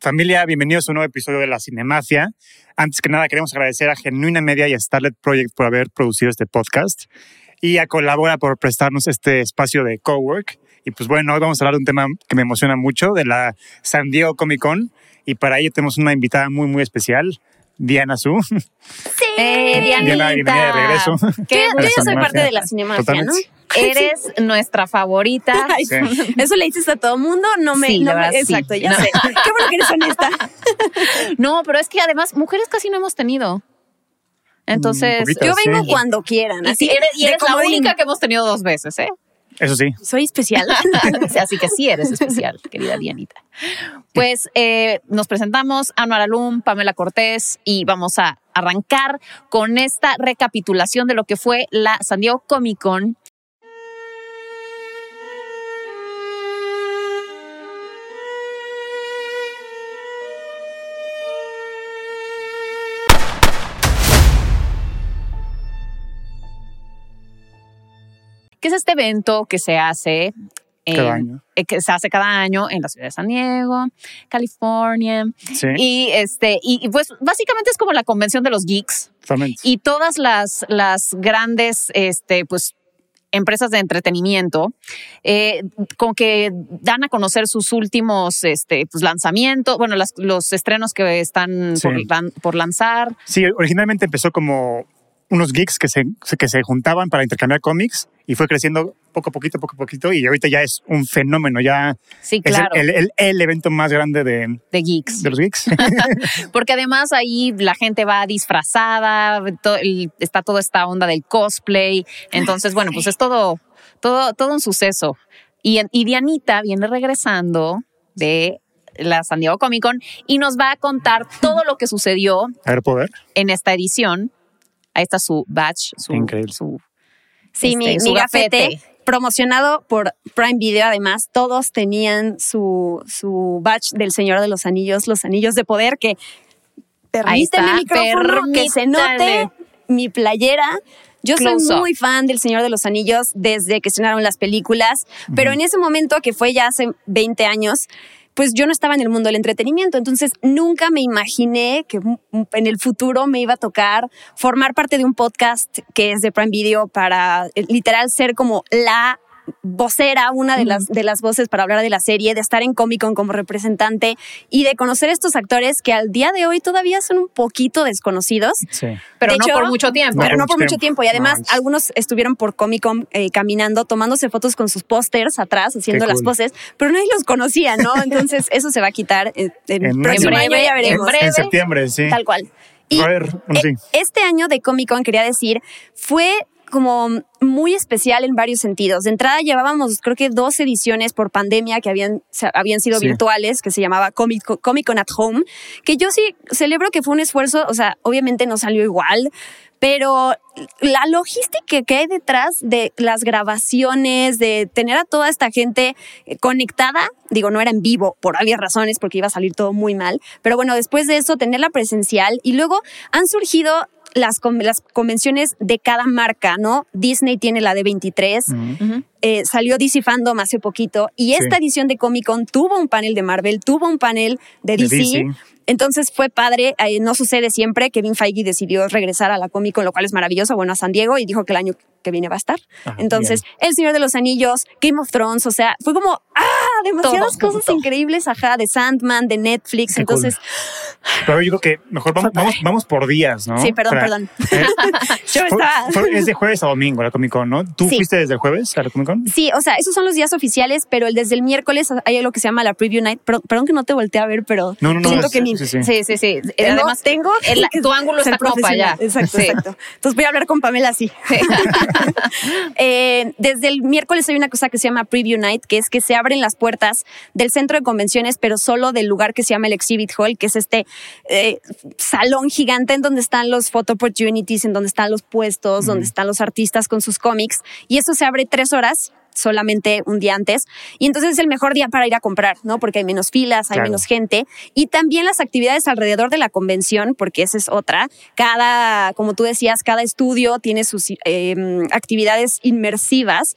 Familia, bienvenidos a un nuevo episodio de La Cinemafia. Antes que nada, queremos agradecer a Genuina Media y a Starlet Project por haber producido este podcast y a Colabora por prestarnos este espacio de cowork. Y pues bueno, hoy vamos a hablar de un tema que me emociona mucho, de la San Diego Comic Con. Y para ello tenemos una invitada muy, muy especial, Diana Su. Sí, eh, Diana, bienvenida de regreso. Que yo ya soy parte de la cinemafia, ¿no? Eres nuestra favorita. Ay, Sí. Eso le dices a todo mundo, no me. Sí, no la me- verdad, sí. exacto, ya No. sé. Qué bueno que eres honesta. No, pero es que además mujeres casi no hemos tenido. Entonces, Un poquito. Yo Sí. vengo cuando quieran. y, Así sí, eres, y eres la comodín. única que hemos tenido dos veces, ¿eh? Eso sí. Soy especial. Así que sí eres especial, querida Dianita. Pues eh, nos presentamos, Anuar Alum, Pamela Cortés, y vamos a arrancar con esta recapitulación de lo que fue la San Diego Comic Con. Que es este evento que se hace Cada año. eh, que se hace cada año en la ciudad de San Diego, California. Sí, Y este, y, y pues básicamente es como la convención de los geeks totalmente. y todas las, las grandes, este, pues empresas de entretenimiento, eh, como que dan a conocer sus últimos este, pues, lanzamientos, bueno, las- los estrenos que están Sí. por, por lanzar. Sí, originalmente empezó como unos geeks que se, que se juntaban para intercambiar cómics y fue creciendo poco a poquito, poco a poquito y ahorita ya es un fenómeno, ya Sí, es el- claro, el, el- el evento más grande de, de geeks. de los geeks. Porque además ahí la gente va disfrazada, está toda esta onda del cosplay. Entonces, bueno, pues es todo, todo, todo un suceso. Y, y Dianita viene regresando de la San Diego Comic Con y nos va a contar todo lo que sucedió en esta edición. Ahí está su badge, su, Increíble. su Sí, Este, mi, su mi gafete, gafete. promocionado por Prime Video, además, todos tenían su, su badge del Señor de los Anillos, los anillos de poder, que permíteme está, el micrófono, que se note mi playera. Yo Close soy up. muy fan del Señor de los Anillos desde que estrenaron las películas, pero en ese momento, que fue ya hace 20 años, pues yo no estaba en el mundo del entretenimiento, entonces nunca me imaginé que en el futuro me iba a tocar formar parte de un podcast que es de Prime Video para eh, literal ser como la vocera, una de las, de las voces para hablar de la serie, de estar en Comic Con como representante y de conocer estos actores que al día de hoy todavía son un poquito desconocidos. Sí. pero De no hecho, por mucho tiempo. Pero no por mucho tiempo. Y además, No, algunos estuvieron por Comic Con eh, caminando, tomándose fotos con sus pósters atrás, haciendo Qué las cool. poses, pero nadie los conocía, ¿no? Entonces, eso se va a quitar en, en En el próximo breve, año, ya en veremos. breve. En septiembre, sí. Tal cual. Y a ver, bueno, sí. eh, este año de Comic Con, quería decir, fue como muy especial en varios sentidos. De entrada llevábamos, creo que dos ediciones por pandemia que habían, habían sido Sí. virtuales, que se llamaba Comic, Con- Comic Con at Home, que yo sí celebro que fue un esfuerzo, o sea, obviamente no salió igual, pero la logística que hay detrás de las grabaciones, de tener a toda esta gente conectada, digo, no era en vivo por obvias razones, porque iba a salir todo muy mal, pero bueno, después de eso, tenerla presencial y luego han surgido las, con- las convenciones de cada marca, ¿no? Disney tiene la de 23, Ujú. eh, salió DC Fandom hace poquito y Sí. esta edición de Comic Con tuvo un panel de Marvel, tuvo un panel de De DC. DC. Entonces fue padre, eh, no sucede siempre. Kevin Feige decidió regresar a la Comic Con, lo cual es maravilloso, bueno, a San Diego y dijo que el año que viene va a estar. Ah, Entonces, El Señor de los Anillos, Game of Thrones, o sea, fue como, ¡ah! Demasiadas Todo cosas increíbles, ajá, de Sandman, de Netflix. Qué Entonces, Pero yo creo que mejor vamos, vamos, vamos por días, ¿no? sí, perdón, Para- perdón. Eh, Yo estaba. fue- es de jueves a domingo la Comic Con, ¿no? ¿Tú Sí. fuiste desde el jueves a la Comic Con? Sí, o sea, esos son los días oficiales, pero el desde el miércoles hay algo que se llama la Preview Night. Perdón, perdón que no te volteé a ver, pero No, no, no, siento es- que mi. Sí, sí. Sí, sí, sí. Tengo- Además, tengo el- tu ángulo está como para allá. Exacto, Sí. exacto. Entonces voy a hablar con Pamela así. Eh, desde el miércoles hay una cosa que se llama Preview Night, que es que se abren las puertas del centro de convenciones, pero solo del lugar que se llama el Exhibit Hall, que es este eh, salón gigante en donde están los photo opportunities, en donde están los puestos, donde están los artistas con sus cómics. Y eso se abre tres horas solamente un día antes. Y entonces es el mejor día para ir a comprar, ¿no? Porque hay menos filas, hay Claro. menos gente. Y también las actividades alrededor de la convención, porque esa es otra. Cada, como tú decías, cada estudio tiene sus eh, actividades inmersivas.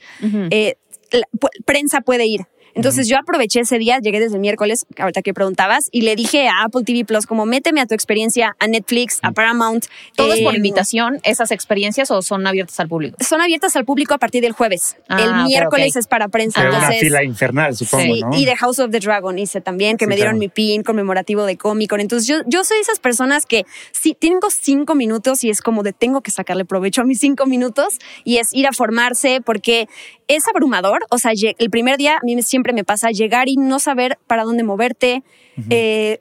Eh, la- prensa puede ir. Entonces yo aproveché ese día, llegué desde el miércoles, ahorita que preguntabas, y le dije a Apple TV Plus como méteme a tu experiencia, a Netflix, a Paramount. ¿Todo es por eh, invitación, esas experiencias, o son abiertas al público? Son abiertas al público a partir del jueves. Ah, el miércoles es para prensa. Pero una fila infernal, supongo, Sí, ¿no? y de House of the Dragon hice también, que Sí, me dieron claro. mi pin conmemorativo de Comic Con. Entonces yo, yo soy esas personas que sí, tengo cinco minutos y es como de tengo que sacarle provecho a mis cinco minutos y es ir a formarse porque es abrumador. O sea, el primer día a mí siempre me pasa llegar y no saber para dónde moverte, eh,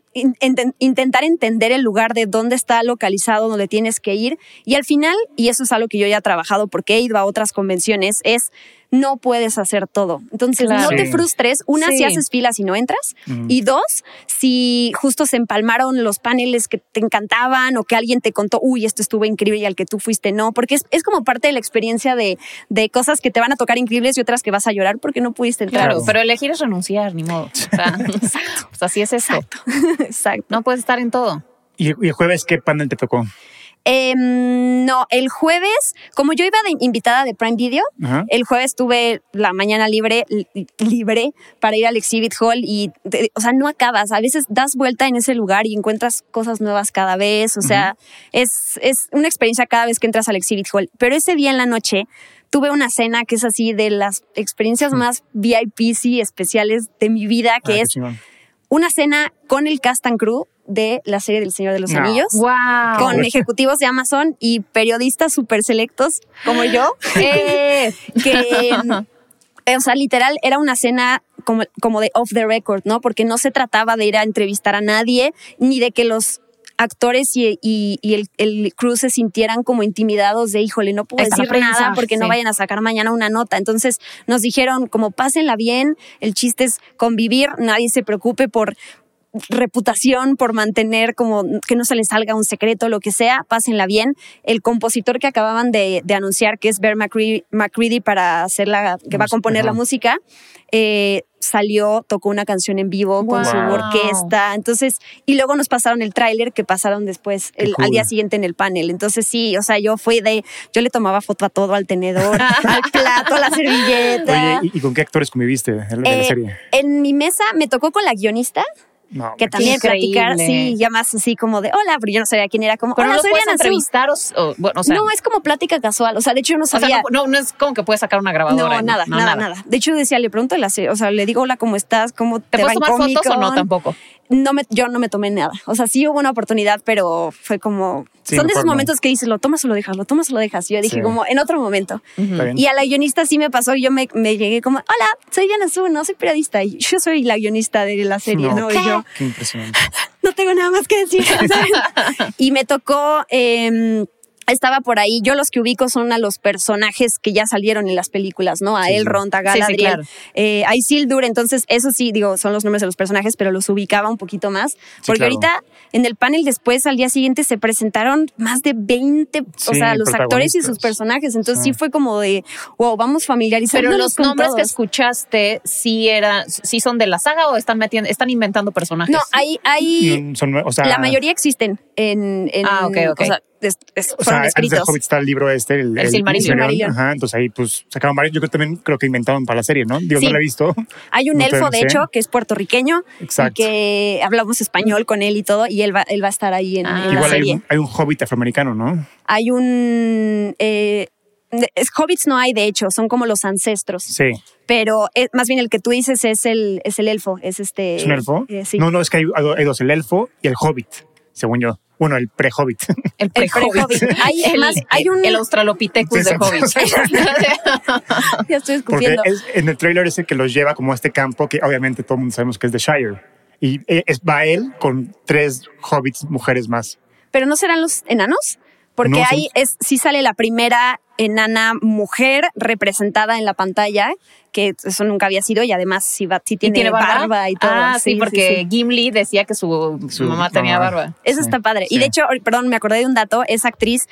intentar entender el lugar de dónde está localizado, donde tienes que ir. Y al final, y eso es algo que yo ya he trabajado porque he ido a otras convenciones, es no puedes hacer todo. Entonces, Claro. no te frustres. Una, Sí. si haces filas y no entras. Y dos, si justo se empalmaron los paneles que te encantaban o que alguien te contó, uy, esto estuvo increíble y al que tú fuiste no. Porque es, es como parte de la experiencia de, de cosas que te van a tocar increíbles y otras que vas a llorar porque no pudiste entrar. Claro, pero elegir es renunciar, ni modo. O sea, pues así es esto. Exacto. No puedes estar en todo. ¿Y, y el jueves qué panel te tocó? Em, no, el jueves, como yo iba de invitada de Prime Video, Ajá. el jueves tuve la mañana libre, li- libre para ir al Exhibit Hall y, te- o sea, no acabas. A veces das vuelta en ese lugar y encuentras cosas nuevas cada vez. O sea, es, es una experiencia cada vez que entras al Exhibit Hall. Pero ese día en la noche tuve una cena que es así de las experiencias más VIP y especiales de mi vida, Ah, que qué es una cena con el cast and crew de la serie del Señor de los No. Anillos Wow. con ejecutivos de Amazon y periodistas súper selectos como yo, eh, que, eh, o sea, literal, era una cena como, como de off the record, ¿no? Porque no se trataba de ir a entrevistar a nadie, ni de que los actores y, y- y el, el crew se sintieran como intimidados de, híjole, no puedo decir prensa, nada porque no vayan a sacar mañana una nota. Entonces nos dijeron, como pásenla bien, el chiste es convivir, nadie se preocupe por reputación por mantener como que no se les salga un secreto, lo que sea, pásenla bien. El compositor que acababan de, de anunciar, que es Bear McCready, McCready para hacer la, que va a componer la música, eh, salió, tocó una canción en vivo con su orquesta. Entonces, y luego nos pasaron el tráiler que pasaron después, Qué el- cool. al día siguiente en el panel. Entonces, sí, o sea, yo fui de, yo le tomaba foto a todo, al tenedor, al plato, a la servilleta. Oye, ¿y, y con qué actores conviviste la Eh, serie? En mi mesa me tocó con la guionista, No, que también increíble. platicar, sí, ya más así como de hola, pero yo no sabía quién era, como Pero hola, no los soy puedes Diana Su". entrevistar o, o- bueno, o sea, no, es como plática casual, o sea, de hecho yo no o sea, sabía. no, no, no es como que puedes sacar una no, grabadora. nada, nada, nada, De hecho, decía, le pregunto, o sea, le digo, hola, ¿cómo estás? ¿Cómo te, ¿Te va puedes en tomar fotos o no Comic-Con?". tampoco? No me, yo no me tomé nada. O sea, sí hubo una oportunidad, pero fue como. Sí, son de esos no. momentos que dices, lo tomas o lo dejas, lo tomas o lo dejas. Y yo dije, Sí. como en otro momento. Y a la guionista sí me pasó, yo me, me llegué como, hola, soy Diana Su, no soy periodista, y yo soy la guionista de la serie, ¿no? No, Y yo, Qué impresionante. no tengo nada más que decir. y me tocó, eh, estaba por ahí, yo los que ubico son a los personajes que ya salieron en las películas, ¿no? A Sí, sí. Elrond, a Sí, sí, Galadriel, claro. eh, a Isildur, entonces eso sí, digo, son los nombres de los personajes, pero los ubicaba un poquito más, porque claro. ahorita en el panel después, al día siguiente, se presentaron más de 20, o Sí, sea, los actores y sus personajes, entonces sí. Sí. fue como de, wow, vamos familiarizándonos Pero los con nombres que escuchaste, sí eran, sí son de la saga o están metiendo, están inventando personajes. No, hay, hay, Mm, Son, o sea, la mayoría existen en, en Ah, ok, ok. o sea, es- es- O sea, antes escritos. Hobbit está el libro este, el, El Silmarillion. Silmarillion. Ajá, entonces ahí pues sacaron varios. Yo creo que también creo que inventaron para la serie, ¿no? Digo, Sí. no la he visto. Hay un No elfo, de sé. hecho, que es puertorriqueño Exacto. y que hablamos español con él y todo, y él va, él va a estar ahí en, Ah. en la Igual hay serie. un, hay un Hobbit afroamericano, ¿no? Hay un... eh, es, hobbits no hay, de hecho, son como los ancestros. Sí. Pero es- más bien el que tú dices es el, es el elfo, es este... ¿Es un elfo? eh, sí. No, no, es que hay, hay dos, el elfo y el Hobbit, según yo. Bueno, el pre-Hobbit. el El pre-Hobbit. Hay, el, más, hay un... el Australopithecus Sí, de Hobbit. ya estoy Porque escupiendo. es, en el trailer es el que los lleva como a este campo que obviamente todo el mundo sabemos que es de Shire. Y eh, es, va él con tres hobbits mujeres más. Pero no serán los enanos, porque No, son- ahí es sí sale la primera enana mujer representada en la pantalla, que eso nunca había sido y además ¿Y tiene, barba? y todo. Ah, sí, porque sí. Gimli decía que su, Su mamá tenía mamá. barba. Eso Sí, está padre. sí. Y de hecho, perdón, me acordé de un dato, esa actriz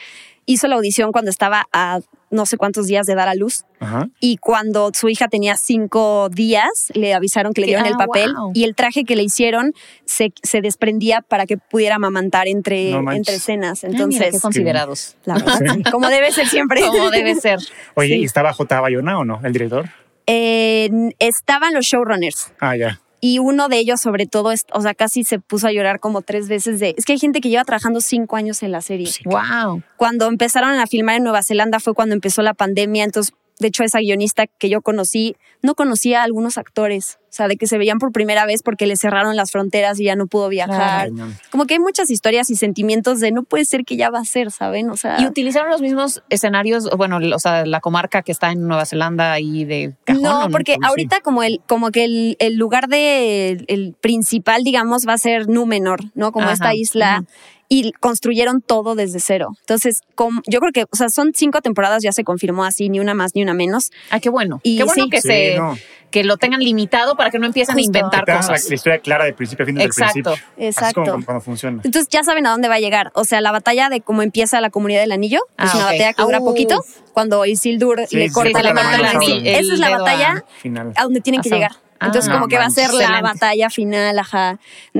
hizo la audición cuando estaba a no sé cuántos días de dar a luz Ajá. y cuando su hija tenía cinco días le avisaron que le dieron el ah, papel wow. y el traje que le hicieron se, se desprendía para que pudiera amamantar entre, No entre escenas. Ah, mira, Entonces, qué considerados. la verdad, sí, como debe ser siempre. Como debe ser. Oye, Sí. ¿y estaba J. Bayona o no? ¿El director? Eh, estaban los showrunners Ah, ya. Y uno de ellos sobre todo, es- o sea, casi se puso a llorar como tres veces de... Es que hay gente que lleva trabajando cinco años en la serie. Sí. Wow. Cuando empezaron a filmar en Nueva Zelanda fue cuando empezó la pandemia, entonces, de hecho, esa guionista que yo conocí, no conocía a algunos actores, o sea, de que se veían por primera vez porque le cerraron las fronteras y ya no pudo viajar. Como que hay muchas historias y sentimientos de no puede ser que ya va a ser, ¿saben? O sea... Y utilizaron los mismos escenarios, bueno, o sea, la comarca que está en Nueva Zelanda y de cajón. ¿o no, porque Pues sí. ahorita como el como que el, el lugar de el principal, digamos, va a ser Númenor, ¿no? Como Ajá, esta isla. Y construyeron todo desde cero. Entonces, como, yo creo que, o sea, son cinco temporadas, ya se confirmó así, ni una más ni una menos. Ah, qué bueno. Y qué bueno sí. que Sí, se no. Que lo tengan limitado para que no empiecen Justo. a inventar Que tengan la, cosas. la historia clara de principio a fin desde Exacto. el principio. Así es Exacto. como funciona. Entonces ya saben a dónde va a llegar. O sea, la batalla de cómo empieza la comunidad del anillo, que es Ah, una batalla que dura Uf. poquito, cuando Isildur Sí, le sí, corta la la mano. a. Esa es la batalla Final. a donde tienen que A llegar. Entonces, Ah, como que va a ser la batalla final, ajá.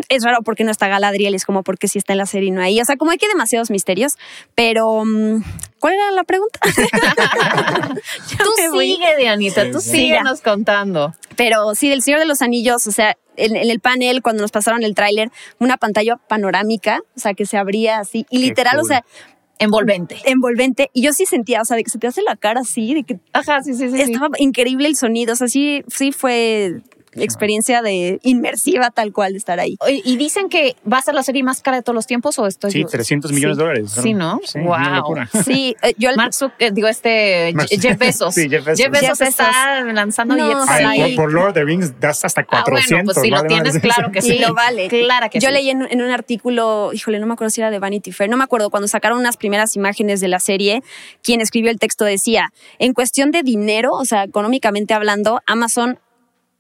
Es raro porque no está Galadriel, es como porque sí está en la serie y no ahí. O sea, como hay que demasiados misterios, pero mm, ¿cuál era la pregunta? Tú sigue, Dianita, Sí, tú sí. síguenos contando. Pero sí, del Señor de los Anillos, o sea, en, en el panel, cuando nos pasaron el tráiler, una pantalla panorámica, o sea, que se abría así, y Qué literal, o sea, Envolvente. envolvente. Y yo sí sentía, o sea, de que se te hace la cara así, de que Ajá, sí, sí, sí. sí. estaba increíble el sonido, o sea, sí, sí fue experiencia de inmersiva tal cual de estar ahí. Y dicen que va a ser la serie más cara de todos los tiempos o estoy Sí, yo? 300 millones Sí. de dólares. Sí, ¿no? Sí, Wow. Sí, eh, yo Mark Zuck- eh, digo este Mark- Jeff Bezos. Sí, Jeff Bezos. Jeff está lanzando No, billetes sí. Ay, ahí. por, por Lord of the Rings das hasta Ah, bueno, 400. pues si lo tienes, claro que Sí, sí. lo vale. Claro que Yo sí. leí en, en un artículo, híjole, no me acuerdo si era de Vanity Fair, no me acuerdo, cuando sacaron unas primeras imágenes de la serie, quien escribió el texto decía, en cuestión de dinero, o sea, económicamente hablando, Amazon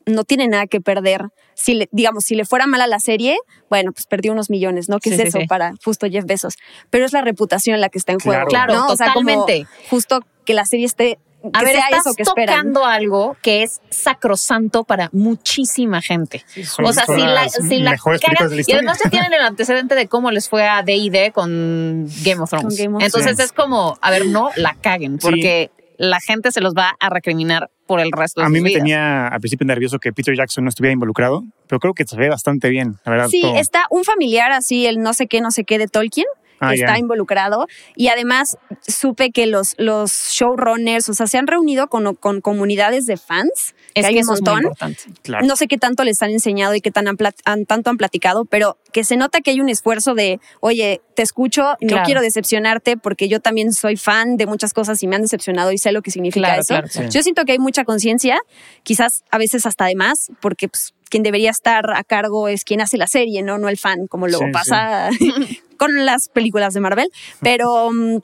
no tiene nada que perder. Si le, digamos, si le fuera mal a la serie, bueno, pues perdió unos millones, ¿no? ¿Qué Sí, es sí, eso sí. para justo Jeff Bezos? Pero es la reputación la que está en juego. Claro. ¿no? O sea, como totalmente. justo que la serie esté, que A ver, sea estás eso que esperan. tocando algo que es sacrosanto para muchísima gente. o sea, si la, si la cagan- y además ya tienen el antecedente de cómo les fue a D&D con Game of Thrones. Con Game of Entonces Thrones. es como, a ver, no la caguen, Sí. porque la gente se los va a recriminar por el resto de A mí sus me vidas. tenía al principio nervioso que Peter Jackson no estuviera involucrado, pero creo que se ve bastante bien, la verdad. Sí, todo. está un familiar así, el no sé qué, no sé qué de Tolkien. Ah, que está involucrado y además supe que los, los showrunners, o sea, se han reunido con, con comunidades de fans, que Es hay que un montón. Claro. No sé qué tanto les han enseñado y qué tan han tanto han platicado, pero que se nota que hay un esfuerzo de, oye, te escucho, no Claro. quiero decepcionarte porque yo también soy fan de muchas cosas y me han decepcionado y sé lo que significa Claro, eso. Yo siento que hay mucha conciencia, quizás a veces hasta de más, porque pues, quien debería estar a cargo es quien hace la serie, no, no el fan, como luego Sí, pasa con las películas de Marvel. Pero, mm,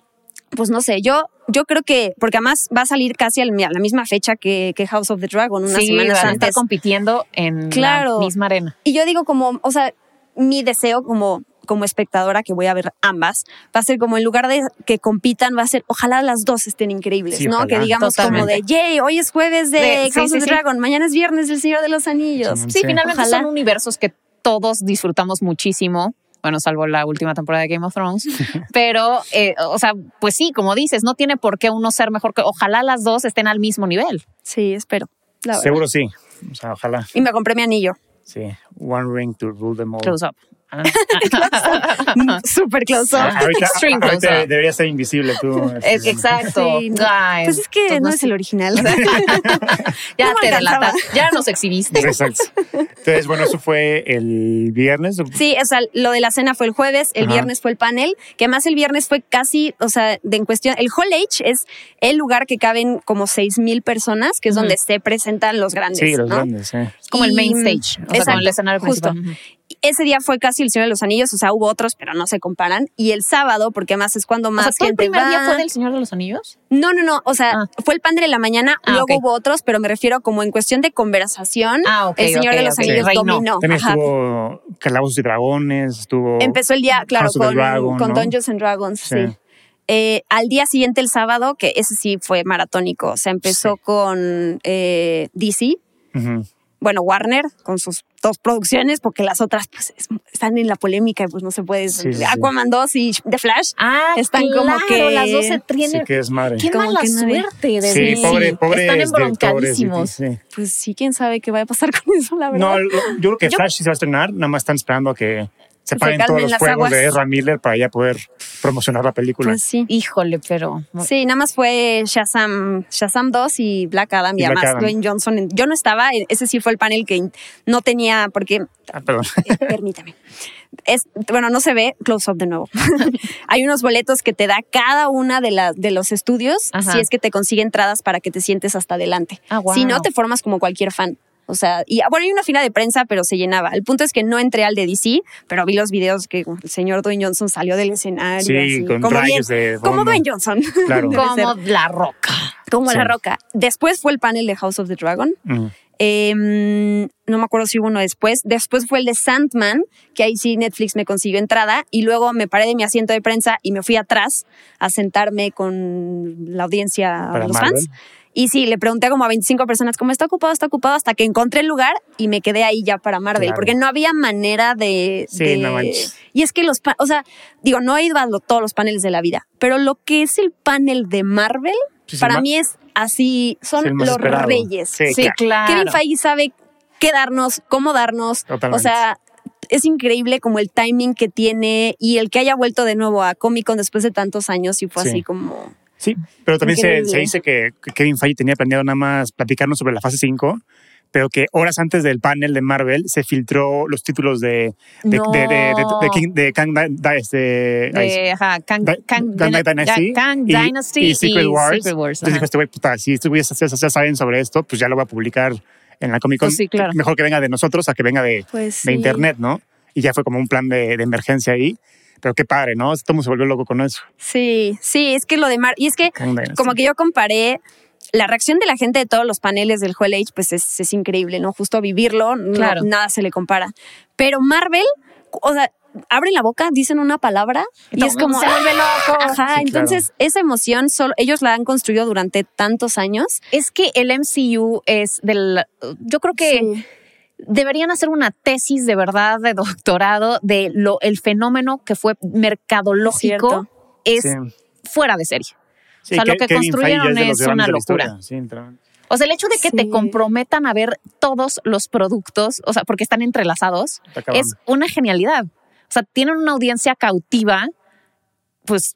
pues no sé, yo, yo creo que, porque además va a salir casi al- a la misma fecha que, que House of the Dragon, unas sí, semanas van a estar antes. compitiendo en Claro. la misma arena. Y yo digo como, o sea, mi deseo como, como espectadora que voy a ver ambas, va a ser como en lugar de que compitan, va a ser, ojalá las dos estén increíbles, Sí, ¿no? ojalá. Que digamos como de, yay, hoy es jueves de De- House sí, of the sí. Dragon, mañana es viernes del Señor de los Anillos. Sí. Sí, finalmente Ojalá. son universos que todos disfrutamos muchísimo. Bueno, salvo la última temporada de Game of Thrones. Pero, eh, o sea, pues sí, como dices, no tiene por qué uno ser mejor que. Ojalá las dos estén al mismo nivel. Sí, espero. Seguro sí. O sea, ojalá. Y me compré mi anillo. Sí. One ring to rule them all. Close up. Súper close up. Ahorita, Extreme deberías ser invisible tú. Este, Exacto. Sí, no. Ay, Pues es que entonces no es el original. Ya No te delatas. Ya nos exhibiste. Exacto. Entonces, bueno, eso fue el viernes. Sí, o sea, lo de la cena fue el jueves, el Ajá. viernes fue el panel, que además el viernes fue casi, o sea, de en cuestión, el Hall H es el lugar que caben como seis mil personas, que es donde se presentan los grandes. Sí, los ¿no? grandes. eh. Es como el main stage. O sea, como Exacto, el escenario justo. principal. Ese día fue casi el Señor de los Anillos, o sea, hubo otros, pero no se comparan. Y el sábado, porque además es cuando O más sea, ¿todo el gente primer va. día fue del Señor de los Anillos? No, no, no. O sea, Ah. fue el panel en la mañana, Ah, luego hubo otros, pero me refiero como en cuestión de conversación. Ah, ok, el Señor de los. Anillos dominó. También Ajá. estuvo Calabozos y Dragones, estuvo... Empezó el día, claro, con, Dragon, con ¿no? Dungeons and Dragons, sí. Sí. Eh, al día siguiente, el sábado, que ese sí fue maratónico, o sea, empezó con eh, DC. Bueno, Warner, con sus dos producciones, porque las otras pues es- están en la polémica y pues no se puede. Sí, sí, sí. Aquaman 2 y The Flash. Ah, Están como que- las dos se Sí, tienen. que es madre. Qué Como mala que suerte. De Sí, pobre, pobre Están embroncadísimos. sí, sí. Pues sí, quién sabe qué va a pasar con eso, la verdad. No, yo creo que Flash sí se va a estrenar, nada más están esperando a que se se paguen todos los las juegos aguas. de Ezra Miller para ya poder promocionar la película. Pues sí. Híjole, pero. Sí, nada más fue Shazam, Shazam 2 y Black Adam y, Y Black además Adam. Dwayne Johnson. Yo no estaba, ese sí fue el panel que no tenía, porque Ah, perdón. Eh, permítame. Es, bueno, no se ve, close up de nuevo. Hay unos boletos que te da cada una de, las de los estudios Ajá. si es que te consigue entradas para que te sientes hasta adelante. Ah, guau. Si no, te formas como cualquier fan. O sea, y bueno, hay una fila de prensa, pero se llenaba. El punto es que no entré al de DC, pero vi los videos que el señor Dwayne Johnson salió del escenario. Sí, así, con como rayos bien- de Como fondo. Dwayne Johnson. Claro. Como ser. la roca. Como Sí. la roca. Después fue el panel de House of the Dragon. Ujú. Eh, no me acuerdo si hubo uno después. Después fue el de Sandman, que ahí sí Netflix me consiguió entrada. Y luego me paré de mi asiento de prensa y me fui atrás a sentarme con la audiencia, Para los Marvel. fans. Y sí, le pregunté como a 25 personas, ¿cómo está ocupado? ¿Está ocupado? Hasta que encontré el lugar y me quedé ahí ya para Marvel, Claro. porque no había manera de... Sí, de- no manches. y es que los, pa- o sea, digo, no he ido a lo- todos los paneles de la vida, pero lo que es el panel de Marvel, Sí, para ma- mí es así, son los esperado. reyes. Sí, Sí, claro. claro. Kevin Feige sabe qué darnos, cómo darnos. Totalmente. O sea, es increíble como el timing que tiene y el que haya vuelto de nuevo a Comic Con después de tantos años y fue Sí. así como... Sí, pero también se, dice que, Kevin Feige tenía planeado nada más platicarnos sobre la fase 5, pero que horas antes del panel de Marvel se filtró los títulos de, de, No. de, de, de, de King- de Kang este, De, ajá, Kang, Dy- Kang- Kang Dyna- Dynasty, Kang y, Dynasty y Secret Wars. Secret Wars, Entonces dijo este güey, puta, si estos güeyes ya, saben sobre esto, pues ya lo voy a publicar en la Comic Con. Pues sí, claro. Mejor que venga de nosotros a que venga de, Pues de sí. internet, ¿no? Y ya fue como un plan de, de emergencia ahí. Pero qué padre, ¿no? Mundo se volvió loco con eso. Sí, sí, es que lo de Mar... Y es que como que yo comparé... La reacción de la gente de todos los paneles del Hall Age, pues es, es increíble, ¿no? Justo vivirlo, no- nada se le compara. Pero Marvel, o sea, abren la boca, dicen una palabra y es como... se vuelve loco. Ajá, Sí, entonces esa emoción, solo, ellos la han construido durante tantos años. Es que el MCU es del. Yo creo que Sí. Deberían hacer una tesis de verdad de doctorado de lo el fenómeno que fue mercadológico es Sí. fuera de serie. Sí, o sea, lo que Kevin construyeron es una locura. Sí, O sea, el hecho de que Sí. te comprometan a ver todos los productos, o sea, porque están entrelazados, es una genialidad. O sea, tienen una audiencia cautiva, pues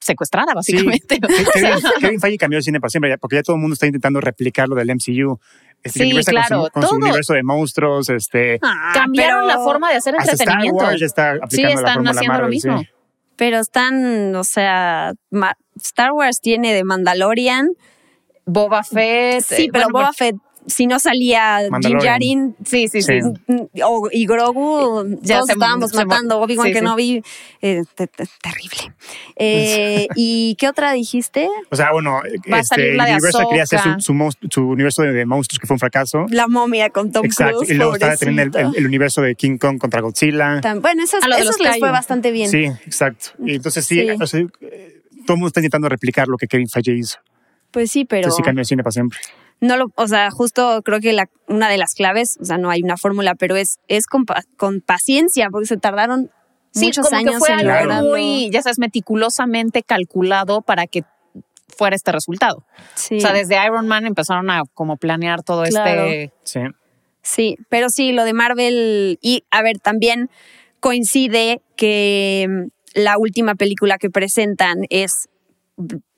secuestrada, básicamente. Ke- Kevin, Kevin Feige cambió el cine para siempre, porque ya todo el mundo está intentando replicar lo del MCU. Este, Sí, claro, Con su, con su todo. universo de monstruos, este, Ah, Cambiaron pero- la forma de hacer Star entretenimiento. Wars ya está aplicando Sí, están haciendo lo sí. mismo. Pero están, o sea, Star Wars tiene de Mandalorian. Boba Fett. Sí, pero bueno, Boba Fett, si no salía Jim Mandalorian. Djarin Sí, sí, sí. Sí. mm, o- y Grogu, Ya todos se- estábamos se- matando. Obi-Wan sí, sí. Kenobi, eh, te- te- terrible. Eh, ¿Y qué otra dijiste? O sea, bueno, Va a este, salir la de Universal quería hacer su, su, su universo de, de monstruos que fue un fracaso. La momia con Tom Exacto. Cruise. y luego estaba también el, pobrecito. el- el universo de King Kong contra Godzilla. Tan- Bueno, lo de esos les fue bastante bien. Sí, exacto. Y entonces sí, Sí. o sea, todo el mundo está intentando replicar lo que Kevin Feige hizo. Pues sí, pero Entonces sí cambió el cine para siempre. No lo, o sea, justo creo que la, una de las claves, o sea, no hay una fórmula, pero es, es con, pa- con paciencia, porque se tardaron Sí, muchos como años que fue en algo lograrlo. muy, ya sabes, meticulosamente calculado para que fuera este resultado. Sí. O sea, desde Iron Man empezaron a como planear todo Claro. este. Sí. Sí, pero sí, lo de Marvel y a ver, también coincide que mm, la última película que presentan es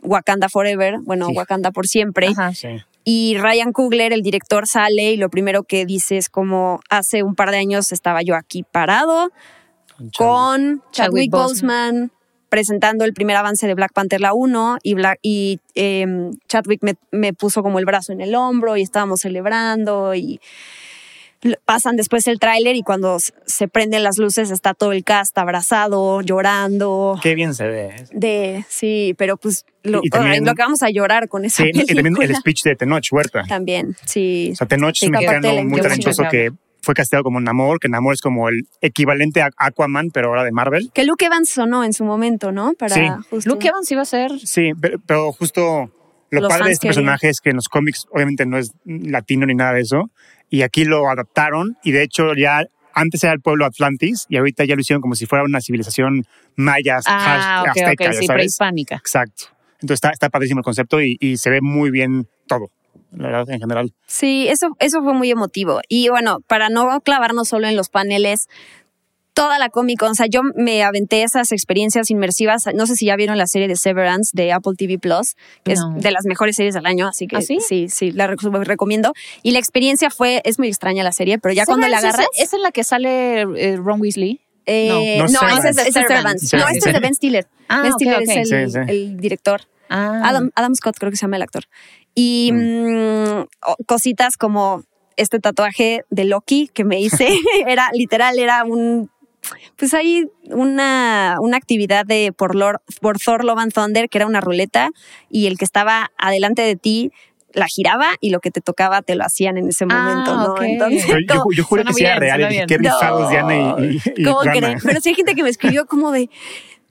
Wakanda Forever, bueno, Sí. Wakanda por siempre. Ajá. Sí. Y Ryan Coogler, el director, sale y lo primero que dice es como hace un par de años estaba yo aquí parado con Chadwick Chadwick Boseman. Boseman presentando el primer avance de Black Panther la 1 y, Black, y em, Chadwick me, me puso como el brazo en el hombro y estábamos celebrando y pasan después el tráiler y cuando se prenden las luces está todo el cast abrazado, llorando. Qué bien se ve. ¿eh? De, sí, pero pues lo, Y también- lo que vamos a llorar con esa Sí, y también el película. speech de Tenoch Huerta. También, sí. O sea, Tenoch es Sí, un mexicano muy talentoso que fue casteado como Namor, que Namor es como el equivalente a Aquaman, pero ahora de Marvel. Que Luke Evans sonó en su momento, ¿no? Para Sí. justo- Luke Evans iba a ser. Sí, pero, pero justo lo Los padre de este personaje es que en los cómics obviamente no es latino ni nada de eso. Y aquí lo adaptaron y de hecho ya antes era el pueblo Atlantis y ahorita ya lo hicieron como si fuera una civilización maya, Ah, az- ok, azteca, sí, prehispánica. Exacto. Entonces está, está padrísimo el concepto y, y se ve muy bien todo, la verdad, en general. Sí, eso, eso fue muy emotivo. Y bueno, para no clavarnos solo en los paneles, toda la Comic Con, o sea, yo me aventé esas experiencias inmersivas. No sé si ya vieron la serie de Severance de Apple TV Plus, que No. es de las mejores series del año, así que ¿Ah, sí? sí, sí, la rec- recomiendo. Y la experiencia fue, es muy extraña la serie, pero ya cuando la ¿Severance agarras. ¿Es, es en la que sale eh, Ron Weasley? eh, No, no, no, ese es, Severance. ese es. Servants. No, este es de Ben Stiller. Ah, ben Stiller es el, Sí, sí. el director. Ah, Adam, Adam Scott creo que se llama el actor. Y mm, o- cositas como este tatuaje de Loki que me hice, era literal, era un, pues ahí una, una actividad de por, Lord, por Thor Love and Thunder, que era una ruleta, y el que estaba adelante de ti la giraba y lo que te tocaba te lo hacían en ese Ah, momento, ¿no? ok. Entonces, Yo, yo, suena que bien, real y dije, qué No. rifados Diana y, y, y ¿Cómo Rana. creen? Pero sí hay gente que me escribió como de,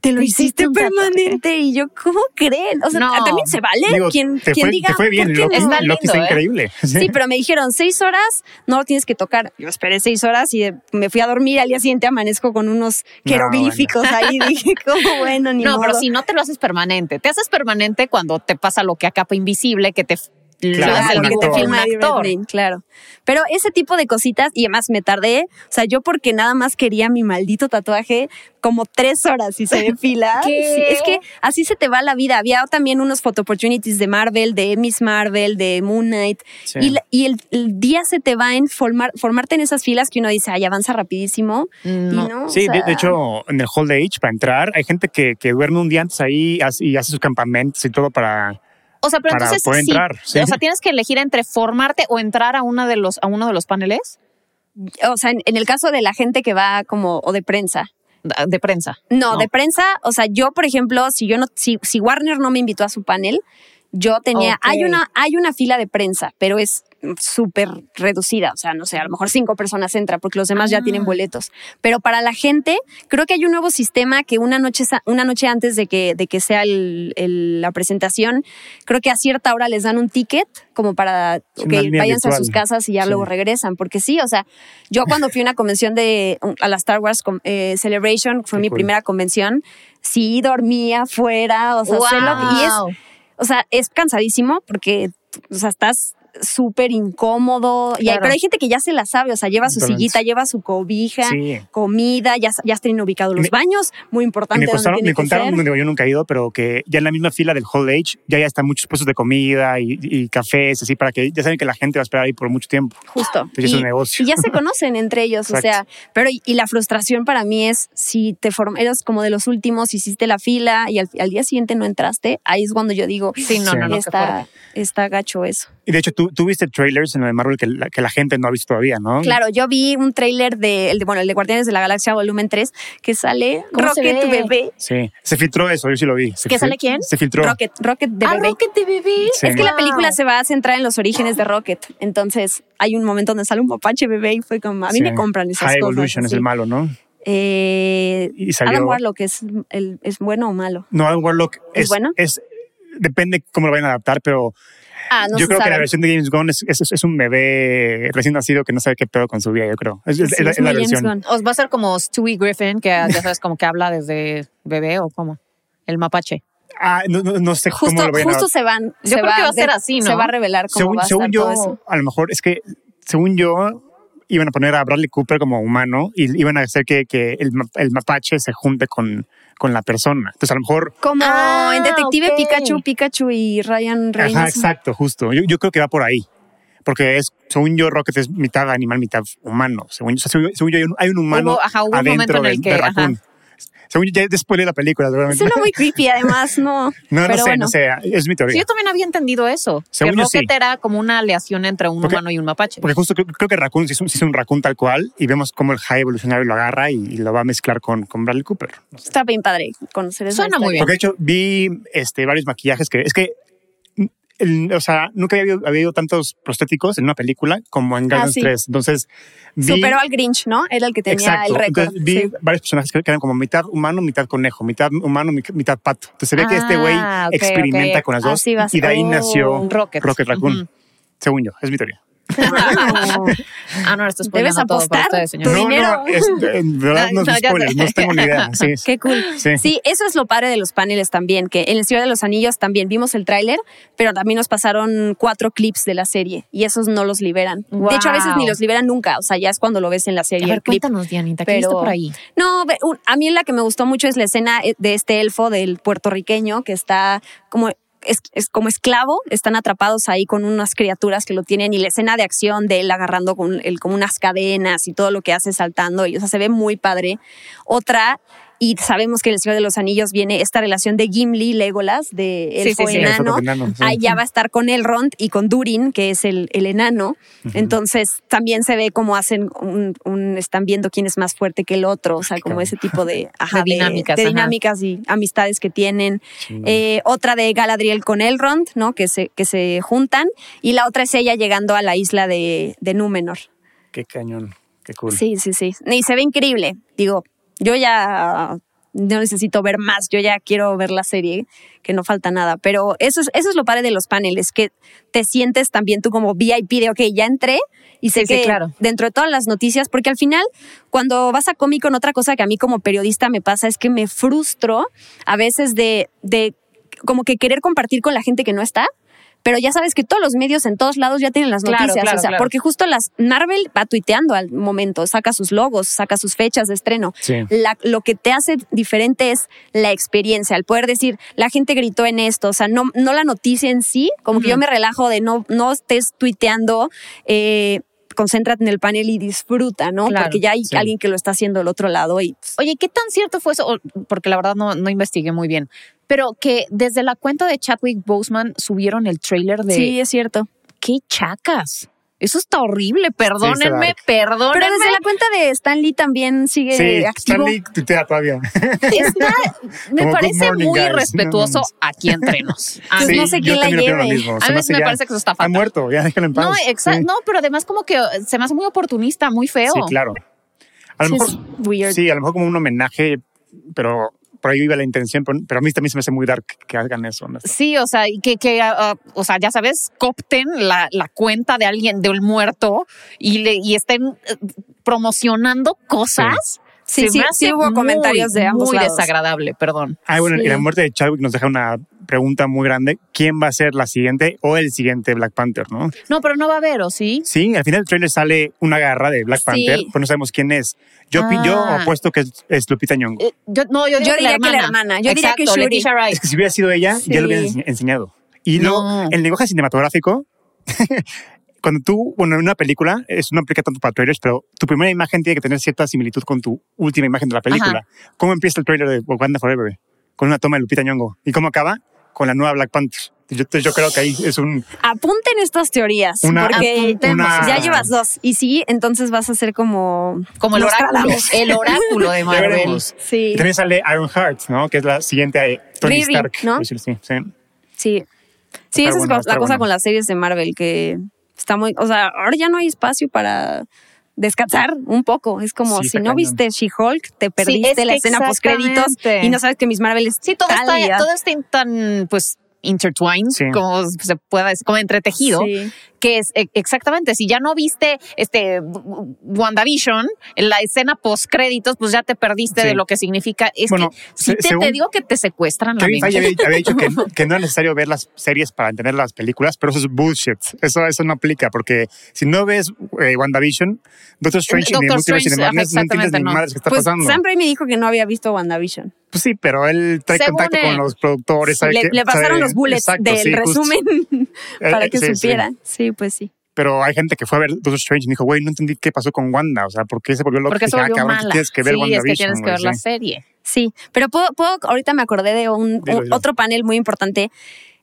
te lo Te hiciste permanente y yo, ¿cómo creen? O sea, No. también se vale Digo, quien, te, quien fue, diga, te fue bien, ¿por qué Loki, no? Está Loki está lindo, ¿eh? increíble. Sí, pero me dijeron seis horas, no lo tienes que tocar. Yo esperé seis horas y me fui a dormir. Al día siguiente amanezco con unos No, jeroglíficos ahí. Dije, ¿cómo bueno? Ni no, pero si no te lo haces permanente. Te haces permanente cuando te pasa lo que a capa invisible, que te lo Claro, hace el de Eddie actor. Redmayne, claro. Pero ese tipo de cositas, y además me tardé, o sea, yo porque nada más quería mi maldito tatuaje como tres horas y se de fila. Es que así se te va la vida. Había también unos photo opportunities de Marvel, de Miss Marvel, de Moon Knight. Sí. Y, el, el día se te va en formar, formarte en esas filas que uno dice, ay, avanza rapidísimo. Y No. o Sí, de, de hecho, en el Hold Age, para entrar, hay gente que, que duerme un día antes ahí y hace sus campamentos y todo para... O sea, pero para entonces poder sí, entrar, sí. o sea, tienes que elegir entre formarte o entrar a una de los a uno de los paneles o sea, en, en el caso de la gente que va como, o de prensa, de prensa. No, No. de prensa, o sea, yo, por ejemplo, si yo no, si, si Warner no me invitó a su panel, yo tenía, hay una, hay una fila de prensa, pero es súper reducida, o sea, no sé, a lo mejor cinco personas entran porque los demás ya Ah. tienen boletos. Pero para la gente, creo que hay un nuevo sistema que una noche, una noche antes de que, de que sea el- el- la presentación, creo que a cierta hora les dan un ticket como para Sí, ok, una línea váyanse a sus casas y ya Sí. luego regresan, porque sí, o sea, yo cuando fui a una convención de a la Star Wars eh, Celebration, fue Qué mi cool. primera convención, sí dormía afuera, o sea, sé lo- y es, Wow. o sea, es cansadísimo porque, o sea, estás súper incómodo. Y hay- pero hay gente que ya se la sabe, o sea, lleva su sillita, lleva su cobija, Sí. comida, ya, ya tienen ubicados los Me- baños, muy Y importante. me, tiene me contaron, digo, yo nunca he ido, pero que ya en la misma fila del Hold Age ya, ya están muchos puestos de comida y, y cafés, así, para que ya saben que la gente va a esperar ahí por mucho tiempo. Justo. Entonces es un negocio. y ya se conocen entre ellos, o sea, pero y, y la frustración para mí es si te form, eras como de los últimos, hiciste la fila y al, al día siguiente no entraste, ahí es cuando yo digo, Sí, no, Sí. no, no, está, está gacho eso. Y de hecho, tú, tú viste trailers en lo de Marvel que la, que la gente no ha visto todavía, ¿no? Claro, yo vi un tráiler de, el de, bueno, el de Guardianes de la Galaxia volumen 3, que sale ¿Cómo se Rocket ve? bebé. Sí. Se filtró eso, yo sí lo vi. Se ¿Que fil- sale quién? Se filtró. Rocket, Rocket de Ah, bebé. Rocket de bebé. Sí. Es que la película se va a centrar en los orígenes de Rocket. Entonces, hay un momento donde sale un mapache bebé y fue como, a mí Sí. me compran esas High cosas. Evolution es el malo, ¿no? Eh, Y salió- Adam Warlock es, el, es bueno o malo. No, Adam Warlock ¿Es bueno? es- depende cómo lo vayan a adaptar, pero Ah, no yo se creo que la versión de James Gunn es, es, es un bebé recién nacido que no sabe qué pedo con su vida, yo creo. Es, Sí, es la, es es la versión. Gunn. Os va a ser como Stewie Griffin, que ya sabes, como que habla desde bebé o como el mapache. Ah, no, no, no sé Justo, cómo lo vayan a justo se van. Yo se creo que va a ser así, ¿no? Se va a revelar cómo Según, va a según estar yo, todo eso. a lo mejor es que, según yo, iban a poner a Bradley Cooper como humano y iban a hacer que, que el, el mapache se junte con, con la persona. Entonces, a lo mejor. Como Ah, en Detective ok. Pikachu, Pikachu y Ryan Ajá, Reynolds. exacto, justo. Yo, yo creo que va por ahí. Porque es, según yo, Rocket es mitad animal, mitad humano. Según, yo- o sea, según, yo, hay un, hay un humano Hubo- ajá, hubo un adentro momento en el de- que, de ajá. Según yo, ya después de la película, seguramente. Suena muy creepy, además, no. No, no Pero sé, bueno. no sé. Es mi Sí, teoría. yo también había entendido eso. Según que yo, sí. Rocket era como una aleación entre un Porque- humano y un mapache. Porque justo creo, creo que Raccoon sí es, un, sí es un Raccoon tal cual y vemos cómo el High evolucionario lo agarra y, y lo va a mezclar con, con Bradley Cooper. Está bien padre conocer esa Suena muy bien. Porque de hecho vi este, varios maquillajes que es que, el- o sea, nunca había, había habido tantos prostéticos en una película como en Guardians sí. 3. Entonces, vi, Superó al Grinch, ¿no? Era el que tenía exacto. el récord. Entonces, vi sí. varios personajes que eran como mitad humano, mitad conejo, mitad humano, mi- mitad pato. Entonces se ve que este güey Ah, ok, experimenta ok. con las dos Así y de ahí ser. nació Oh. Rocket. Raccoon. Ujú. Según yo, es mi teoría. ah, no, esto es Debes todo para apostar ustedes, señor. tu No, dinero. no, es, en verdad no, No, es ya spoiler, sé. no tengo ni idea. Sí, Qué cool. Sí. Sí. eso es lo padre de los paneles también, que en el Señor de los Anillos también vimos el tráiler, pero también nos pasaron cuatro clips de la serie y esos no los liberan. De hecho, a veces Wow. ni los liberan nunca, o sea, ya es cuando lo ves en la serie. A ver, el clip. cuéntanos, Dianita, ¿qué Pero- viste por ahí? No, a mí la que me gustó mucho es la escena eh, de este elfo del puertorriqueño que está como es, como esclavo, están atrapados ahí con unas criaturas que lo tienen y la escena de acción de él agarrando con el, como unas cadenas y todo lo que hace saltando y o sea, se ve muy padre. Otra y sabemos que en el Señor de los Anillos viene esta relación de Gimli Legolas de Sí, elfo sí, sí. enano. Sí. Ahí ya va a estar con Elrond y con Durin, que es el, el enano. Entonces también se ve cómo hacen un, un- están viendo quién es más fuerte que el otro, o sea, como ese tipo de, ajá, De dinámicas, de dinámicas y amistades que tienen. Eh, otra de Galadriel con Elrond, ¿no? Que se, que se juntan. Y la otra es ella llegando a la isla de, de Númenor. Qué cañón, qué cool. Sí, sí, sí. Y se ve increíble. Digo, yo ya no necesito ver más, yo ya quiero ver la serie, que no falta nada. Pero eso es, eso es lo padre de los paneles, que te sientes también tú como VIP de, ok, ya entré y sé Sí, sí, que claro. dentro de todas las noticias, porque al final, cuando vas a Comic Con, otra cosa que a mí como periodista me pasa es que me frustro a veces de, de como que querer compartir con la gente que no está. Pero ya sabes que todos los medios en todos lados ya tienen las Claro, noticias, claro, o sea, claro. porque justo las Marvel va tuiteando al momento, saca sus logos, saca sus fechas de estreno. Sí. La- lo que te hace diferente es la experiencia, el poder decir, la gente gritó en esto, o sea, no, no la noticia en sí, como que yo me relajo de no, no estés tuiteando, eh, concéntrate en el panel y disfruta, ¿no? Claro, Porque ya hay sí. alguien que lo está haciendo del otro lado y Oye, ¿qué tan cierto fue eso? Porque la verdad no, no investigué muy bien. Pero que desde la cuenta de Chadwick Boseman subieron el trailer de sí, es cierto. qué chacas. Eso está horrible. Perdónenme, perdónenme. Pero desde la cuenta de Stan Lee también sigue Sí, activo. Stanley tuitea todavía. Está, me Como parece muy guys. respetuoso No, aquí entre nos. A Pues no sé quién la lleve. mismo. a mí me ya- parece que eso está fatal. muerto, ya déjalo en paz. No, exacto. Sí. No, pero además como que se me hace muy oportunista, muy feo. Sí, claro. A lo Sí, mejor, es weird. sí, a lo mejor como un homenaje, pero por ahí iba la intención, pero, a mí también se me hace muy dark que hagan eso. Sí, o sea, que, que ah, ah, o sea, ya sabes, copten la, cuenta de alguien, de un muerto, y, le, y estén eh, promocionando cosas. Sí, sí hace hubo muy, comentarios de ambos Muy lados. desagradable, perdón. Ah, bueno, Sí. y la muerte de Chadwick nos deja una pregunta muy grande. ¿Quién va a ser la siguiente o el siguiente Black Panther, no? No, pero no va a haber, ¿o sí? Sí, al final del trailer sale una garra de Black Sí. Panther, pero no sabemos quién es. Yo, pi- yo Ah. apuesto que es, es Lupita Nyong'o. Eh, yo, no, yo, Yo que diría que la hermana. Yo diría que Exacto, Shuri. Es que si hubiera sido ella, Sí. ya lo hubieran ense- enseñado. Y luego, No. el lenguaje cinematográfico, cuando tú, bueno, en una película, es no aplica tanto para trailers, pero tu primera imagen tiene que tener cierta similitud con tu última imagen de la película. ¿Cómo empieza el trailer de Wakanda Forever? Con una toma de Lupita Nyong'o. ¿Y cómo acaba? Con la nueva Black Panther. Yo, entonces yo creo que ahí es un... Apunten estas teorías, Una- porque ya llevas dos. Y sí, entonces vas a ser como... Como el oráculo, el oráculo de Marvel. Sí, Y también sale Iron Heart, ¿no? Que es la siguiente a Tony Riri, Stark. sí. sí. Esa bueno, es la cosa bueno. con las series de Marvel, que está muy... O sea, ahora ya no hay espacio para descansar un poco. Es como, Sí, si no cañón. viste She-Hulk, te perdiste es la escena post créditos y no sabes que Miss Marvel es Sí, todo tal está, y todo está tan, pues, intertwined, Sí. como se pueda decir, como entretejido, Sí. que es e- exactamente, si ya no viste este WandaVision, en la escena post créditos, pues ya te perdiste Sí. de lo que significa. Es Bueno, que si se- te, te digo que te secuestran la mente. Había, había dicho que, que no es necesario ver las series para entender las películas, pero eso es bullshit. Eso, eso no aplica, porque si no ves eh, WandaVision, Doctor Strange y Doctor ni Multiverse Strange, ajá, no entiendes ni no. madres qué está Pues pasando. Sam Raimi dijo que no había visto WandaVision. Pues sí, pero él trae Según contacto él. con los productores. sabe Le, que- le pasaron sabe- los bullets Exacto, del sí, resumen para Eh, que sí, sí. supiera. Sí, pues sí. Pero hay gente que fue a ver Doctor Strange y dijo, güey, no entendí qué pasó con Wanda. O sea, ¿por qué se volvió loco? Porque se ah, volvió cabrón, mala. Tienes que ver sí, es WandaVision. que tienes que ver la serie. Sí, pero puedo, puedo ahorita me acordé de un, Dilo, un- dilo. otro panel muy importante.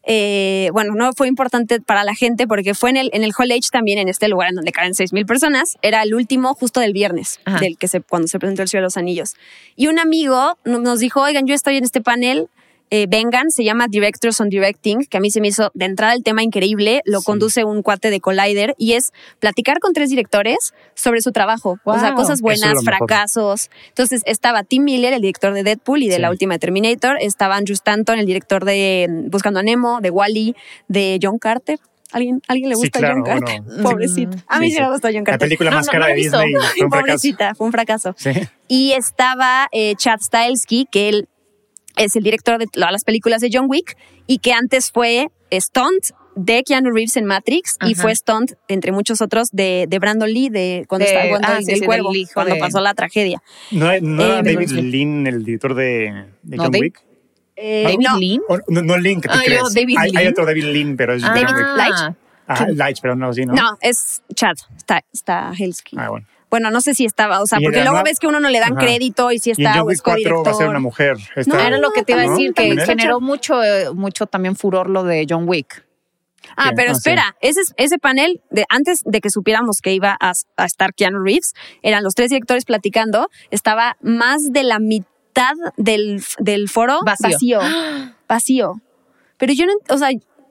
Eh, bueno, no fue importante para la gente porque fue en el, en el Hall H también, en este lugar en donde caen seis mil personas. Era el último justo del viernes, Ajá. del que se, cuando se presentó el Cielo de los Anillos. Y un amigo no- nos dijo, oigan, yo estoy en este panel, eh, vengan, se llama Directors on Directing, que a mí se me hizo de entrada el tema increíble, lo Sí. conduce un cuate de Collider y es platicar con tres directores sobre su trabajo, o sea, cosas es buenas, fracasos. Entonces estaba Tim Miller, el director de Deadpool y de Sí. la última de Terminator, estaba Andrew Stanton, el director de mm, Buscando a Nemo, de Wally, de John Carter. ¿Alguien, ¿alguien le Sí, gusta claro, John Carter? bueno. Pobrecito. A mí Sí, sí, sí. me gustó John La Carter. película No, más no, cara no de la. Disney fue un fracaso. Pobrecita, fue un fracaso. Sí. Y estaba eh, Chad Stahelski, que él es el director de todas las películas de John Wick y que antes fue stunt de Keanu Reeves en Matrix y Ajá. fue stunt, entre muchos otros, de, de Brandon Lee, de cuando De- estaba ah, el, sí, sí, cuervo, del cuando de- pasó la tragedia. ¿No, no era Eh, David. Lean el director de, de No, John Dave- Wick? Eh, David no, Lean. No, no que te Ah, yo, crees. David hay, hay otro David Lean, pero es Ah, de John Wick. Light. Ajá, Light, pero no, sí, ¿no? no, es Chad Sta- Stahelski. Ah, bueno. Bueno, no sé si estaba, o sea, Y porque en luego ves que uno no le dan Ajá. crédito y si Y en está Wick es 4 va a ser una mujer. No, Era lo que te iba a no, decir, que también. generó mucho, mucho también furor lo de John Wick. Ah, pero Ah, sí. espera, ese, ese panel, de, antes de que supiéramos que iba a, a estar Keanu Reeves, eran los tres directores platicando, estaba más de la mitad del, del foro Vacío. vacío. Vacío. Pero yo no, o sea,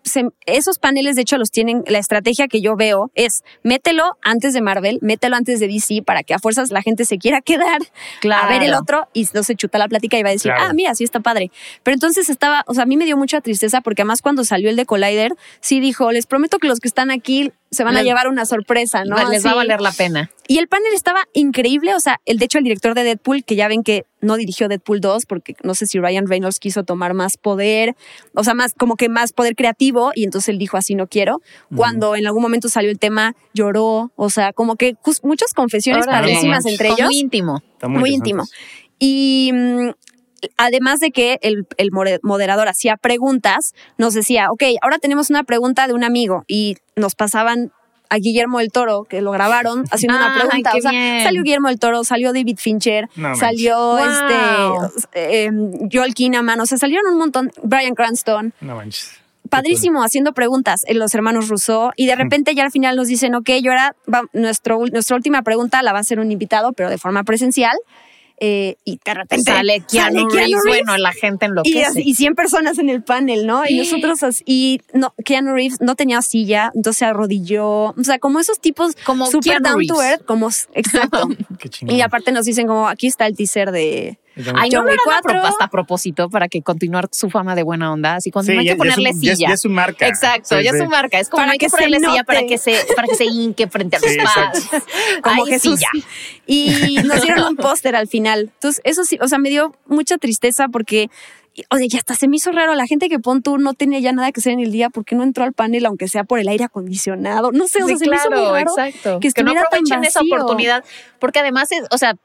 se- esos paneles de hecho los tienen, la estrategia que yo veo es mételo antes de Marvel, mételo antes de DC para que a fuerzas la gente se quiera quedar Claro. a ver el otro y no se chuta la plática y va a decir, Claro. ah, mira, sí está padre. Pero entonces estaba, o sea, a mí me dio mucha tristeza porque además cuando salió el de Collider, sí dijo, les prometo que los que están aquí se van a llevar una sorpresa, ¿no? Les va a valer la pena. Y el panel estaba increíble, o sea, el de hecho el director de Deadpool, que ya ven que no dirigió Deadpool 2 porque no sé si Ryan Reynolds quiso tomar más poder, o sea, más como que más poder creativo y entonces él dijo así no quiero. Cuando en algún momento salió el tema lloró, o sea, como que muchas confesiones Órale. entre ellos Muy íntimo. Está muy, interesante. íntimo. Y mm, además de que el, el moderador hacía preguntas, nos decía, ok, ahora tenemos una pregunta de un amigo y nos pasaban a Guillermo del Toro, que lo grabaron, haciendo una Ay, pregunta. qué O sea, bien. salió Guillermo del Toro, salió David Fincher, No manches. salió Wow. este eh, Joel Kinnaman, o sea, salieron un montón, Brian Cranston, No manches. padrísimo haciendo preguntas en los hermanos Rousseau y de repente ya al final nos dicen, ok, yo ahora va- nuestro, nuestra última pregunta la va a hacer un invitado, pero de forma presencial. Eh, y de repente Sale Keanu, sale Reeves. Bueno, la gente y, enloquece. así- y 100 personas en el panel, ¿no? Y nosotros así, y no, Keanu Reeves no tenía silla, entonces se arrodilló, o sea, como esos tipos Como super Keanu down to Reeves. earth, como exacto. Qué y aparte nos dicen como aquí está el teaser de Ay, 4. pro- hasta a propósito para que continuar su fama de buena onda. Así con Sí, no hay ya- que ponerle ya es un- ya es- silla. ya es su marca. Exacto, Sí, ya es sí. su marca. Es como Para no hay que, que se ponerle silla para que se, para que se hinque frente a los Sí, padres. como Ay, Jesús. sí, ya. Y nos dieron un póster al final. Entonces, eso sí, o sea, me dio mucha tristeza porque, o sea, ya hasta se me hizo raro. La gente que pon tú no tenía ya nada que hacer en el día porque no entró al panel, aunque sea por el aire acondicionado. No sé, o sea, Sí, se me hizo muy claro, raro. exacto. que Que, no estuviera tan aprovechen esa oportunidad. Porque además, es, o sea,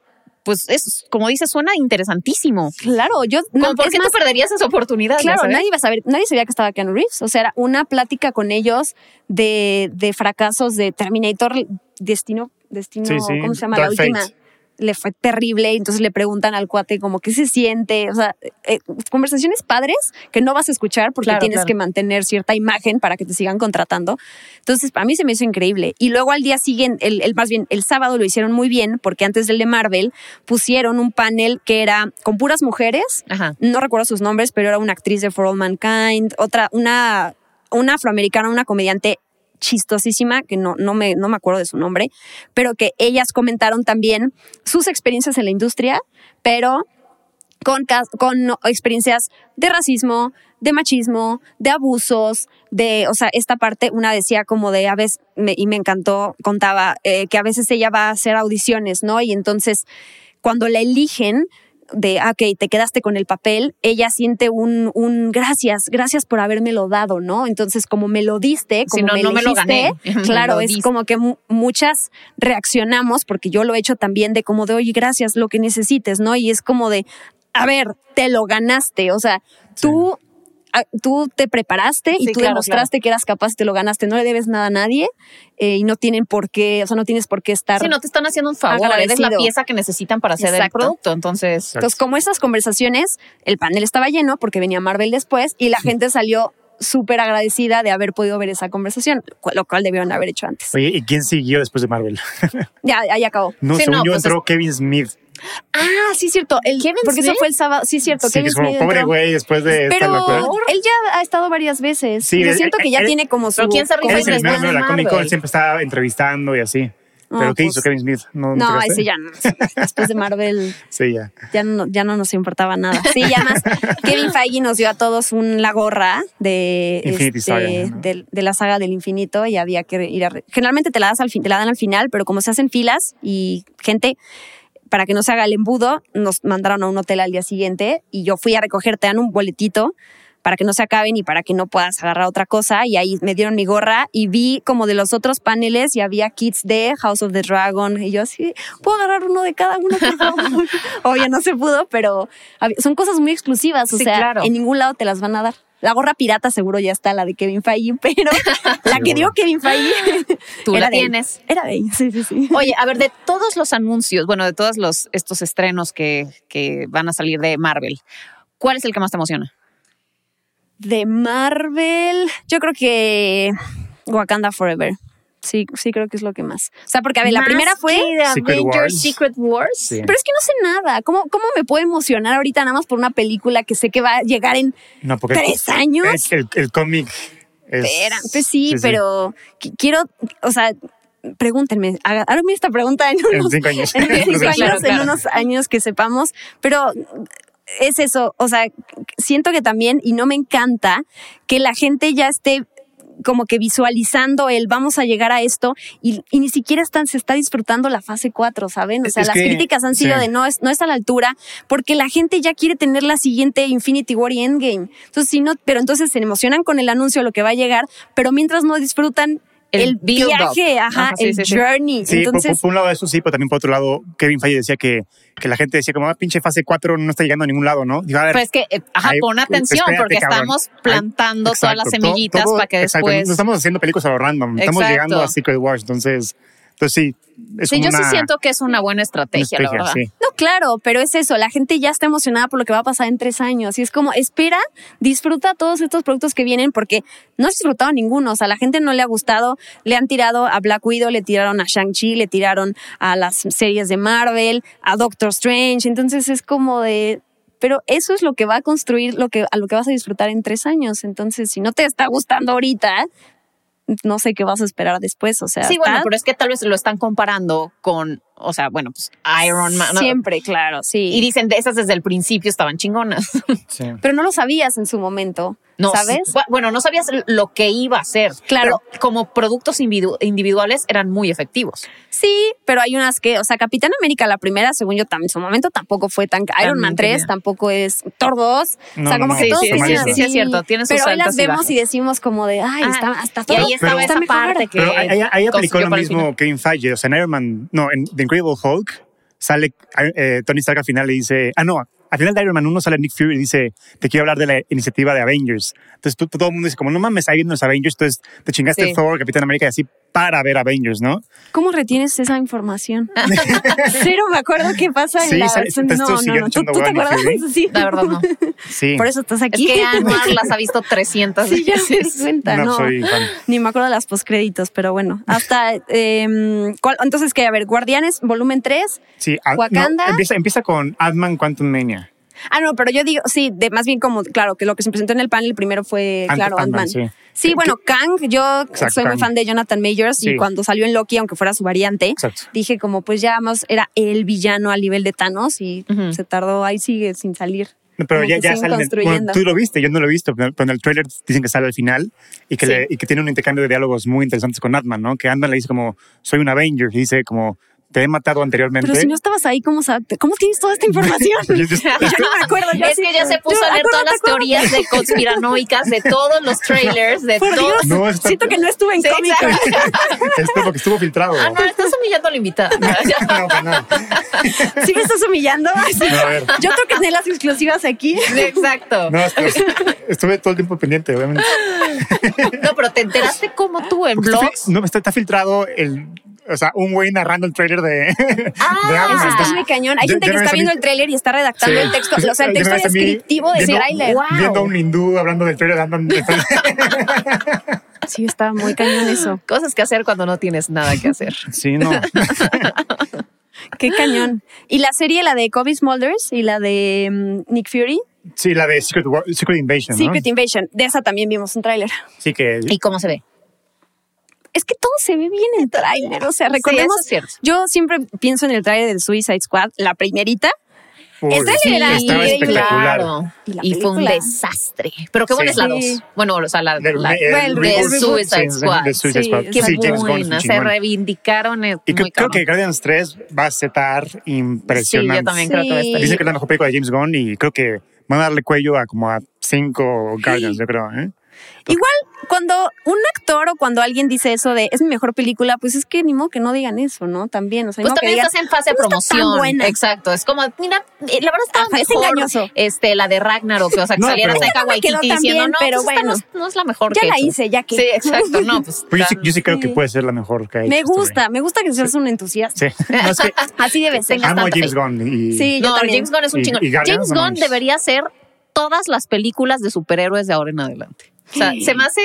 pues es, como dices, suena interesantísimo. Claro, yo no, ¿Por es qué más, tú perderías esa oportunidad? Claro, nadie iba a saber, nadie sabía que estaba Keanu Reeves. O sea, era una plática con ellos de, de fracasos de Terminator, Destino, Destino, Sí, sí, ¿cómo se llama? Dark la última. Fate. Le fue terrible, entonces le preguntan al cuate como qué se siente, o sea, eh, conversaciones padres que no vas a escuchar porque Claro, tienes claro. que mantener cierta imagen para que te sigan contratando. Entonces, para mí se me hizo increíble. Y luego al día siguiente, el, el- más bien el sábado lo hicieron muy bien porque antes del de Marvel pusieron un panel que era con puras mujeres Ajá. no recuerdo sus nombres, pero era una actriz de For All Mankind, otra, una, una afroamericana, una comediante chistosísima, que no, no, me, no me acuerdo de su nombre, pero que ellas comentaron también sus experiencias en la industria, pero con, con experiencias de racismo, de machismo, de abusos, de, o sea, esta parte, una decía como de a veces, y me encantó, contaba eh, que a veces ella va a hacer audiciones, ¿no? Y entonces, cuando la eligen, de, ah, ok, te quedaste con el papel, ella siente un, un gracias, gracias por habérmelo dado, ¿no? Entonces, como me lo diste, Si como no, me no me lo gané. Claro, lo es diste. como que mu- muchas reaccionamos, porque yo lo he hecho también de como de, oye, gracias, lo que necesites, ¿no? Y es como de, a ver, te lo ganaste, o sea, tú, tú te preparaste y Sí, tú claro, demostraste que eras capaz y te lo ganaste, no le debes nada a nadie eh, y no tienen por qué, o sea, no tienes por qué estar... Si no te están haciendo un favor, eres la Agradecido. pieza que necesitan para hacer el producto. Entonces, Entonces, como esas conversaciones, el panel estaba lleno porque venía Marvel después y la gente salió súper agradecida de haber podido ver esa conversación, lo cual debieron haber hecho antes. Oye, ¿y quién siguió después de Marvel? Ya, ahí acabó. No, Sí, según no, yo pues entró Kevin Smith. Ah, sí, cierto. El, ¿Kevin porque eso fue el sábado. Sí, cierto. Sí, Kevin que es como Smith pobre güey después de Pero él ya ha estado varias veces. Sí, Yo él- siento que ya él- tiene como su. Pero ¿quién se es primero de la de Comic Con, siempre estaba entrevistando y así. No, ¿Pero qué pues- hizo Kevin Smith? No, No, te ese ya no. Después de Marvel Sí, ya. ya no, ya no nos importaba nada. Sí, ya más. Kevin Feige nos dio a todos un, la gorra de, Infinity este, Saga, ¿no? de, de la saga del infinito y había que ir a. Generalmente te la, das al fin, te la dan al final, pero como se hacen filas y gente. Para que no se haga el embudo, nos mandaron a un hotel al día siguiente y yo fui a recoger, te dan un boletito para que no se acaben y para que no puedas agarrar otra cosa. Y ahí me dieron mi gorra y vi como de los otros paneles y había kits de House of the Dragon. Y yo así, ¿puedo agarrar uno de cada uno? Obvio, no se pudo, pero son cosas muy exclusivas. O Sí, sea, claro. en ningún lado te las van a dar. La gorra pirata seguro ya está, la de Kevin Feige, pero la que dio Kevin Feige Tú era la de él. tienes. Era de él, sí, sí, sí. Oye, a ver, de todos los anuncios, bueno, de todos los estos estrenos que, que van a salir de Marvel, ¿cuál es el que más te emociona? De Marvel, yo creo que Wakanda Forever. Sí, sí creo que es lo que más. O sea, porque a ver, la primera fue... de Secret Avengers Wars. Secret Wars. Sí. Pero es que no sé nada. ¿Cómo, ¿Cómo me puedo emocionar ahorita nada más por una película que sé que va a llegar en No, porque tres años? es que el, el cómic es. Espera, pues sí, pero qui- quiero, o sea, pregúntenme, haga- háganme esta pregunta en En unos, cinco años. en cinco Claro, años, claro. en unos años que sepamos, pero es eso, o sea, siento que también, y no me encanta, que la gente ya esté como que visualizando el vamos a llegar a esto y, y ni siquiera están, se está disfrutando la fase 4, ¿saben? O sea, Es las que- críticas han sido sí. de no es, no es a la altura porque la gente ya quiere tener la siguiente Infinity War y Endgame. Entonces, si no, pero entonces se emocionan con el anuncio de lo que va a llegar, pero mientras no disfrutan El viaje, ajá, Ajá, sí, el sí, sí. journey. Sí, por, entonces, por- por un lado eso sí, pero también por otro lado, Kevin Feige decía que, que la gente decía como, ah, pinche fase 4 no está llegando a ningún lado, ¿no? Digo, a ver, Pues que, eh, ajá, Ay, pon atención espérate, porque cabrón. estamos Ay, plantando todas las exacto, todo- semillitas todo- para que exacto, después... No estamos haciendo películas a lo random, estamos Exacto. llegando a Secret Wars, entonces, entonces sí. Es Sí, yo sí siento que es una buena estrategia, una la verdad. sí. No, claro, pero es eso, la gente ya está emocionada por lo que va a pasar en tres años y es como, espera, disfruta todos estos productos que vienen porque no has disfrutado ninguno, o sea, a la gente no le ha gustado, le han tirado a Black Widow, le tiraron a Shang-Chi, le tiraron a las series de Marvel, a Doctor Strange, entonces es como de... Pero eso es lo que va a construir lo que, a lo que vas a disfrutar en tres años. Entonces, si no te está gustando ahorita, no sé qué vas a esperar después. O sea, Sí, bueno, pero es que tal vez lo están comparando con, o sea, bueno, pues Iron Man. ¿no? siempre, claro, sí. Y dicen de esas desde el principio estaban chingonas. Sí. pero no lo sabías en su momento, No, ¿sabes? sí, bueno, no sabías lo que iba a ser. Claro. Pero como productos individu- individuales eran muy efectivos. Sí, pero hay unas que, o sea, Capitán América la primera, según yo, en su momento tampoco fue tan... Iron Man 3 genial. tampoco es... Thor 2, o No, sea, no, como no, que Sí, todos sí, sí, sí, es cierto, tienen sus Pero hoy las y vemos y decimos como de, ay, Ah, está, hasta Y Thor ahí estaba esa mejor. parte que. Pero ahí, aplicó lo mismo Kevin Feige, o sea, en Iron Man, no, en The Incredible Hulk sale eh, Tony Stark al final le dice, ah, no, al final de Iron Man 1 sale Nick Fury y dice, te quiero hablar de la iniciativa de Avengers. Entonces tú- todo el mundo dice, como no mames, ahí viendo los Avengers, entonces te chingaste Sí. Thor, Capitán América y así para ver Avengers, ¿no? ¿Cómo retienes esa información? Cero me acuerdo qué pasa Sí, en la... sale- no, no, no, ¿tú, tú te acuerdas? Sí. La verdad, no. Sí. Por eso estás Es aquí. que Anuar las ha visto 300 Sí, ya me di cuenta, no, no. soy fan. Ni me acuerdo de las postcréditos, pero bueno. Hasta. eh, ¿cuál- entonces, que a ver, Guardianes, volumen 3. Sí, ah, no, Wakanda. empieza, empieza con Ant-Man Quantum Mania. Ah, no, pero yo digo, sí, de más bien como, claro, que lo que se presentó en el panel primero fue, Ant- claro, Ant-Man, sí. Bueno, Kang, yo Exacto, soy muy Kang. fan de Jonathan Majors Sí. y cuando salió en Loki, aunque fuera su variante, Exacto. dije como pues ya más era el villano al nivel de Thanos y se tardó, ahí sigue sin salir. No, pero Como ya, ya sale. Bueno, tú lo viste, yo no lo he visto, pero, pero en el trailer dicen que sale al final y que, Sí. le- y que tiene un intercambio de diálogos muy interesantes con Ant-Man, ¿no? Que Ant-Man le dice como, soy un Avenger, y dice como, te he matado anteriormente. Pero si no estabas ahí, ¿cómo, ¿cómo tienes toda esta información? Yo- yo- Yo no me acuerdo. yo Es sí- que ya se puso yo- a leer todas las teorías de conspiranoicas de todos los trailers, de Por todos. Dios, No, está- siento que no estuve en Sí, Comic exacto. Esto porque estuvo filtrado. Ah, no, estás humillando a la invitada. No, no. ¿Sí me estás humillando? Sí. No, a ver. Yo creo que tenés las exclusivas aquí. Exacto. No, estuve, estuve todo el tiempo pendiente, obviamente. No, pero te enteraste como tú en Porque blogs. no, está, está filtrado el. O sea, un güey narrando el trailer de. de Ah, Ant-Man. Eso está muy cañón. Hay yo- gente yo que está viendo mí- el tráiler y está redactando Sí. el texto, o sea, el texto descriptivo del viendo- tráiler. Wow. Viendo a un hindú hablando del trailer de Ant-Man. Sí, está muy cañón eso. Cosas que hacer cuando no tienes nada que hacer. Sí, no. Qué cañón. Y la serie, la de Kobe Smulders y la de mm, Nick Fury, Sí, la de Secret, War- Secret Invasion. ¿no? Secret Invasion, de esa también vimos un tráiler. Sí, que. ¿Y cómo se ve? Es que todo se ve bien en tráiler. O sea, recordemos, es yo siempre pienso en el tráiler de Suicide Squad, la primerita. Uy, el trailer era estaba espectacular. Claro. Y fue un desastre. Pero qué buena Sí. es la Sí. dos. Bueno, o sea, la, Del- el de Suicide sí, Squad. de Suicide Sí, Squad. qué Sí, James Gunn es un buena. Se reivindicaron. eh, Y muy creo, creo que. Guardians 3 va a estar impresionante. Sí, yo también creo que va a estar. Sí. Dicen que es la mejor película de James Gunn y creo que van a darle cuello a como a cinco Guardians, yo creo. ¿eh? Igual, cuando un actor o cuando alguien dice eso de es mi mejor película, pues es que ni modo que no digan eso, ¿no? También, o sea, Pues que también digan, estás en fase de "No está tan promoción. buena". Exacto. Es como, mira, eh, la verdad estaba Ajá, es engañoso. Este, la de Ragnarok, o sea, que No, saliera pero- Taika Waititi diciendo, bien, no, pero pues esta bueno. no, es- no es la mejor Ya que la hecho". hice, ya que. Sí, exacto. No, pues. Pues yo, sí, yo sí creo que puede ser la mejor que ha hecho Me este gusta, me gusta que seas un entusiasta. Sí. No, es que Así debe ser. Amo James. Gunn y Sí, yo No, también. James Gunn es un chingón. James Gunn debería hacer todas las películas de superhéroes de ahora en adelante. O sea, se me hace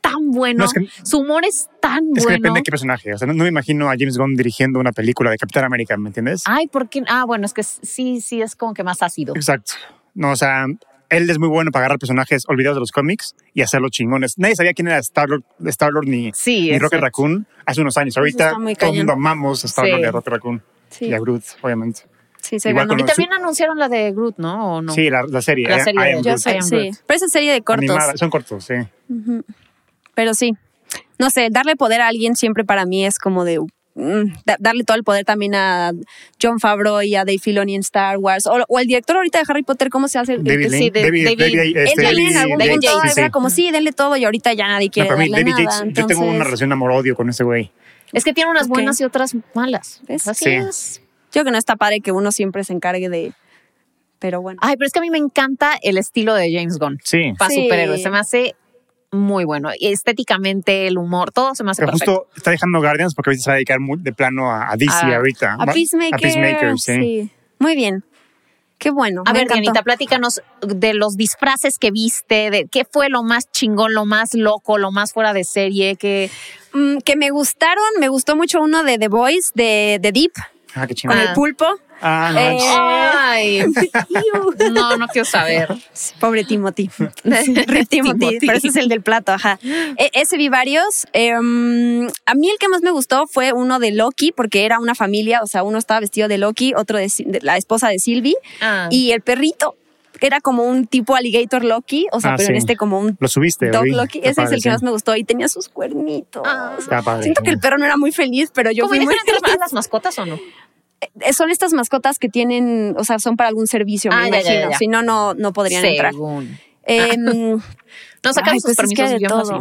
tan bueno. No, es que- Su humor es tan es que bueno. depende de qué personaje. O sea, no, no me imagino a James Gunn dirigiendo una película de Capitán América, ¿me entiendes? Ay, ¿por qué? Ah, bueno, es que sí, sí, es como que más ácido. Exacto. No, o sea, él es muy bueno para agarrar personajes olvidados de los cómics y hacerlos chingones. Nadie sabía quién era Star-Lord Star ni, Sí, ni exacto. Rocket Raccoon hace unos años. Ahorita todo el mundo amamos a Star-Lord Sí. y a Rocket Raccoon Sí. y a Groot, obviamente. Sí, se Igual ganó. Y también anunciaron la de Groot, ¿no? ¿O no? Sí, la, la serie. La eh, serie I de- Am Yo Groot. sé, I am sí. Groot. Pero esa serie de cortos. Animada, son cortos, sí. Pero sí. No sé, darle poder a alguien siempre para mí es como de. mm, da- darle todo el poder también a John Favreau y a Dave Filoni en Star Wars. O, o el director ahorita de Harry Potter, ¿cómo se hace? El- David Lane, sí, de- David, David- David, este, también en David- algún David punto sí, era sí. como, sí, denle todo y ahorita ya nadie No, quiere para mí, darle David nada. Yates, yo tengo una Entonces, relación amor-odio con ese güey. Es que tiene unas Ok. buenas y otras malas. ¿Ves? Así Sí. es. Yo creo que no está padre que uno siempre se encargue de... Pero bueno. Ay, pero es que a mí me encanta el estilo de James Gunn Sí. para Sí. superhéroes. Se me hace muy bueno. Y Estéticamente, el humor, todo se me hace Pero perfecto. justo está dejando Guardians porque ahorita se va a dedicar muy de plano a, a DC Ah, ahorita. a Peacemaker. A Peacemaker, sí. sí. Muy bien. Qué bueno. A ver, encantó. Dianita, platícanos de los disfraces que viste, de qué fue lo más chingón, lo más loco, lo más fuera de serie, que Mm, que me gustaron, me gustó mucho uno de The Voice, de, de Deep, Ah, qué con. Ah. el pulpo. Ah, no. Eh, Ay, no, no quiero saber. Pobre Timothy. Rip Timothy, Timothy. pero ese es el del plato, ajá. E- ese vi varios. Em, a mí el que más me gustó fue uno de Loki, porque era una familia, o sea, uno estaba vestido de Loki, otro de la esposa de Sylvie, Ah. y el perrito era como un tipo alligator Loki, o sea, Ah, pero en este como un Lo subiste, dog. Loki. Está Ese es el que más me gustó y tenía sus cuernitos. Ah. Está padre. Siento que el perro no era muy feliz, pero yo ¿Cómo fui muy feliz. a las mascotas o no? Eh, Son estas mascotas que tienen, o sea, son para algún servicio, me Ah, ya, ya, imagino. ya. Si no, no, no podrían entrar. Em, No sus pues es que permisos de bien todo.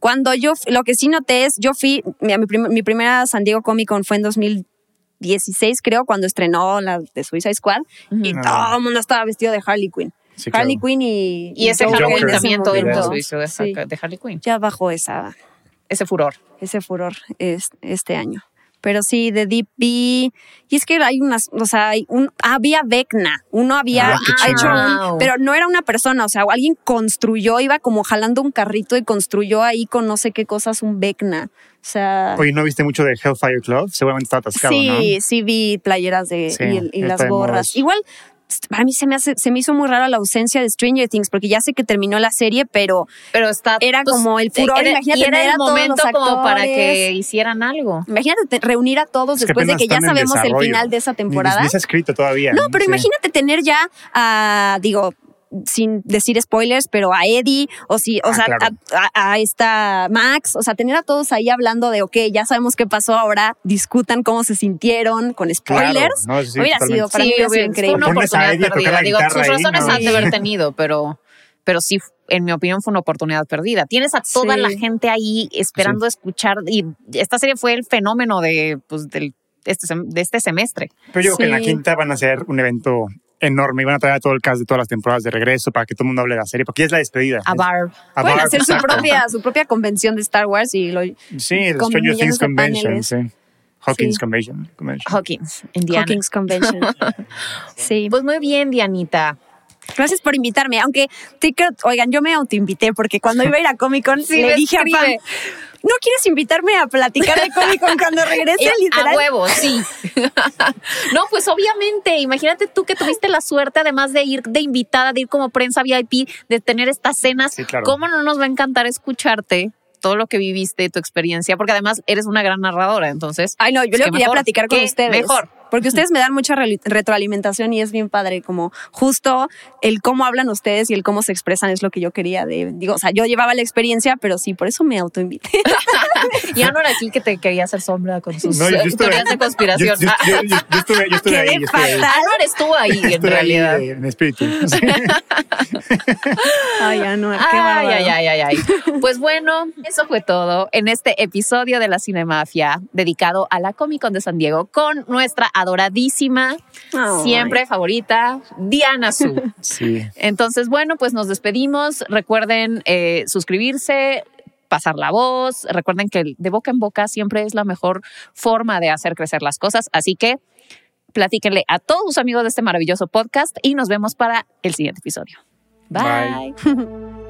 Cuando yo, lo que sí noté es, yo fui, mi, mi prim- mi primera San Diego Comic Con fue en 2016, creo, cuando estrenó la de Suicide Squad, y Ujú. todo el mundo estaba vestido de Harley Quinn. Sí, Harley claro. Quinn y, Y ese Joker también todo el mundo momento. se hizo de, Sí. de Harley Quinn. Ya bajó esa, Ese furor. ese furor es- este año. Pero sí, de Deep B. Y es que hay unas, o sea, hay un, había Vecna. Uno había Ah, hecho un, pero no era una persona, o sea, alguien construyó, iba como jalando un carrito y construyó ahí con no sé qué cosas un Vecna. O sea, Oye, ¿no viste mucho de Hellfire Club? Seguramente está atascado, sí, ¿no? sí vi playeras de Sí, y, las gorras. Igual para mí se me hace, se me hizo muy raro la ausencia de Stranger Things, porque ya sé que terminó la serie, pero Pero está. Era pues, como el furor, era- imagínate y era tener el a todos momento los como para que hicieran algo. imagínate te- reunir a todos Es que después de que ya sabemos el final de esa Ni- temporada. Ni, se ha escrito todavía. No, pero Sí. imagínate tener ya a, digo, sin decir spoilers, pero a Eddie, o si, o Ah, sea, claro. a, a- a esta Max, o sea, tener a todos ahí hablando de, ok, ya sabemos qué pasó ahora, discutan cómo se sintieron con spoilers. Claro, no, sí, hubiera totalmente. sido, para mí Sí, hubiera sido hubiera- increíble. Fue una oportunidad perdida. Digo, sus ahí, razones no. han de haber tenido, pero, pero sí, en mi opinión, fue una oportunidad perdida. Tienes a toda Sí. la gente ahí esperando escuchar y esta serie fue el fenómeno de, pues, del, este, sem- de este semestre. Pero yo creo que en la quinta van a hacer un evento enorme y van a traer a todo el cast de todas las temporadas de regreso para que todo el mundo hable de la serie, porque ya es la despedida. A Barb. A Pueden Barb, hacer su propia, su propia convención de Star Wars y lo Sí, el con Stranger Things Convention, paneles. sí. Hawkins Sí. Convention. Convention. Hawkins, Indiana. Hawkins Convention. sí. Pues muy bien, Dianita. Gracias por invitarme. Aunque, te creo- oigan, yo me autoinvité porque cuando iba a ir a Comic Con Sí, le dije a Pam. ¿No quieres invitarme a platicar de Comic Con cuando regrese? Eh, literal. A huevo, sí. no, pues obviamente, imagínate tú que tuviste la suerte, además de ir de invitada, de ir como prensa VIP, de tener estas cenas. Sí, claro. ¿Cómo no nos va a encantar escucharte todo lo que viviste, tu experiencia? Porque además eres una gran narradora, entonces. Ay, no, yo pues le qué quería mejor, platicar con ustedes. Mejor. Porque ustedes me dan mucha re- retroalimentación y es bien padre, como justo el cómo hablan ustedes y el cómo se expresan es lo que yo quería de, digo, o sea, yo llevaba la experiencia, pero sí, por eso me autoinvité. Y Ana era aquí que te quería hacer sombra con sus No, yo estuve- teorías de conspiración. yo- yo- yo- yo estuve, yo estuve ahí. yo estuve ahí. fatal. Anuar estuvo ahí, en Estuve ahí, realidad. eh, en espíritu. Sí. Ay, Anuar, qué Ay, ay, ay, ay, ay. Pues bueno, eso fue todo en este episodio de la Cinemafia dedicado a la Comic Con de San Diego con nuestra adoradísima, siempre favorita, Diana Su. Sí. Entonces, bueno, pues nos despedimos. Recuerden eh, suscribirse, pasar la voz. Recuerden que de boca en boca siempre es la mejor forma de hacer crecer las cosas. Así que platíquenle a todos sus amigos de este maravilloso podcast y nos vemos para el siguiente episodio. Bye. Bye.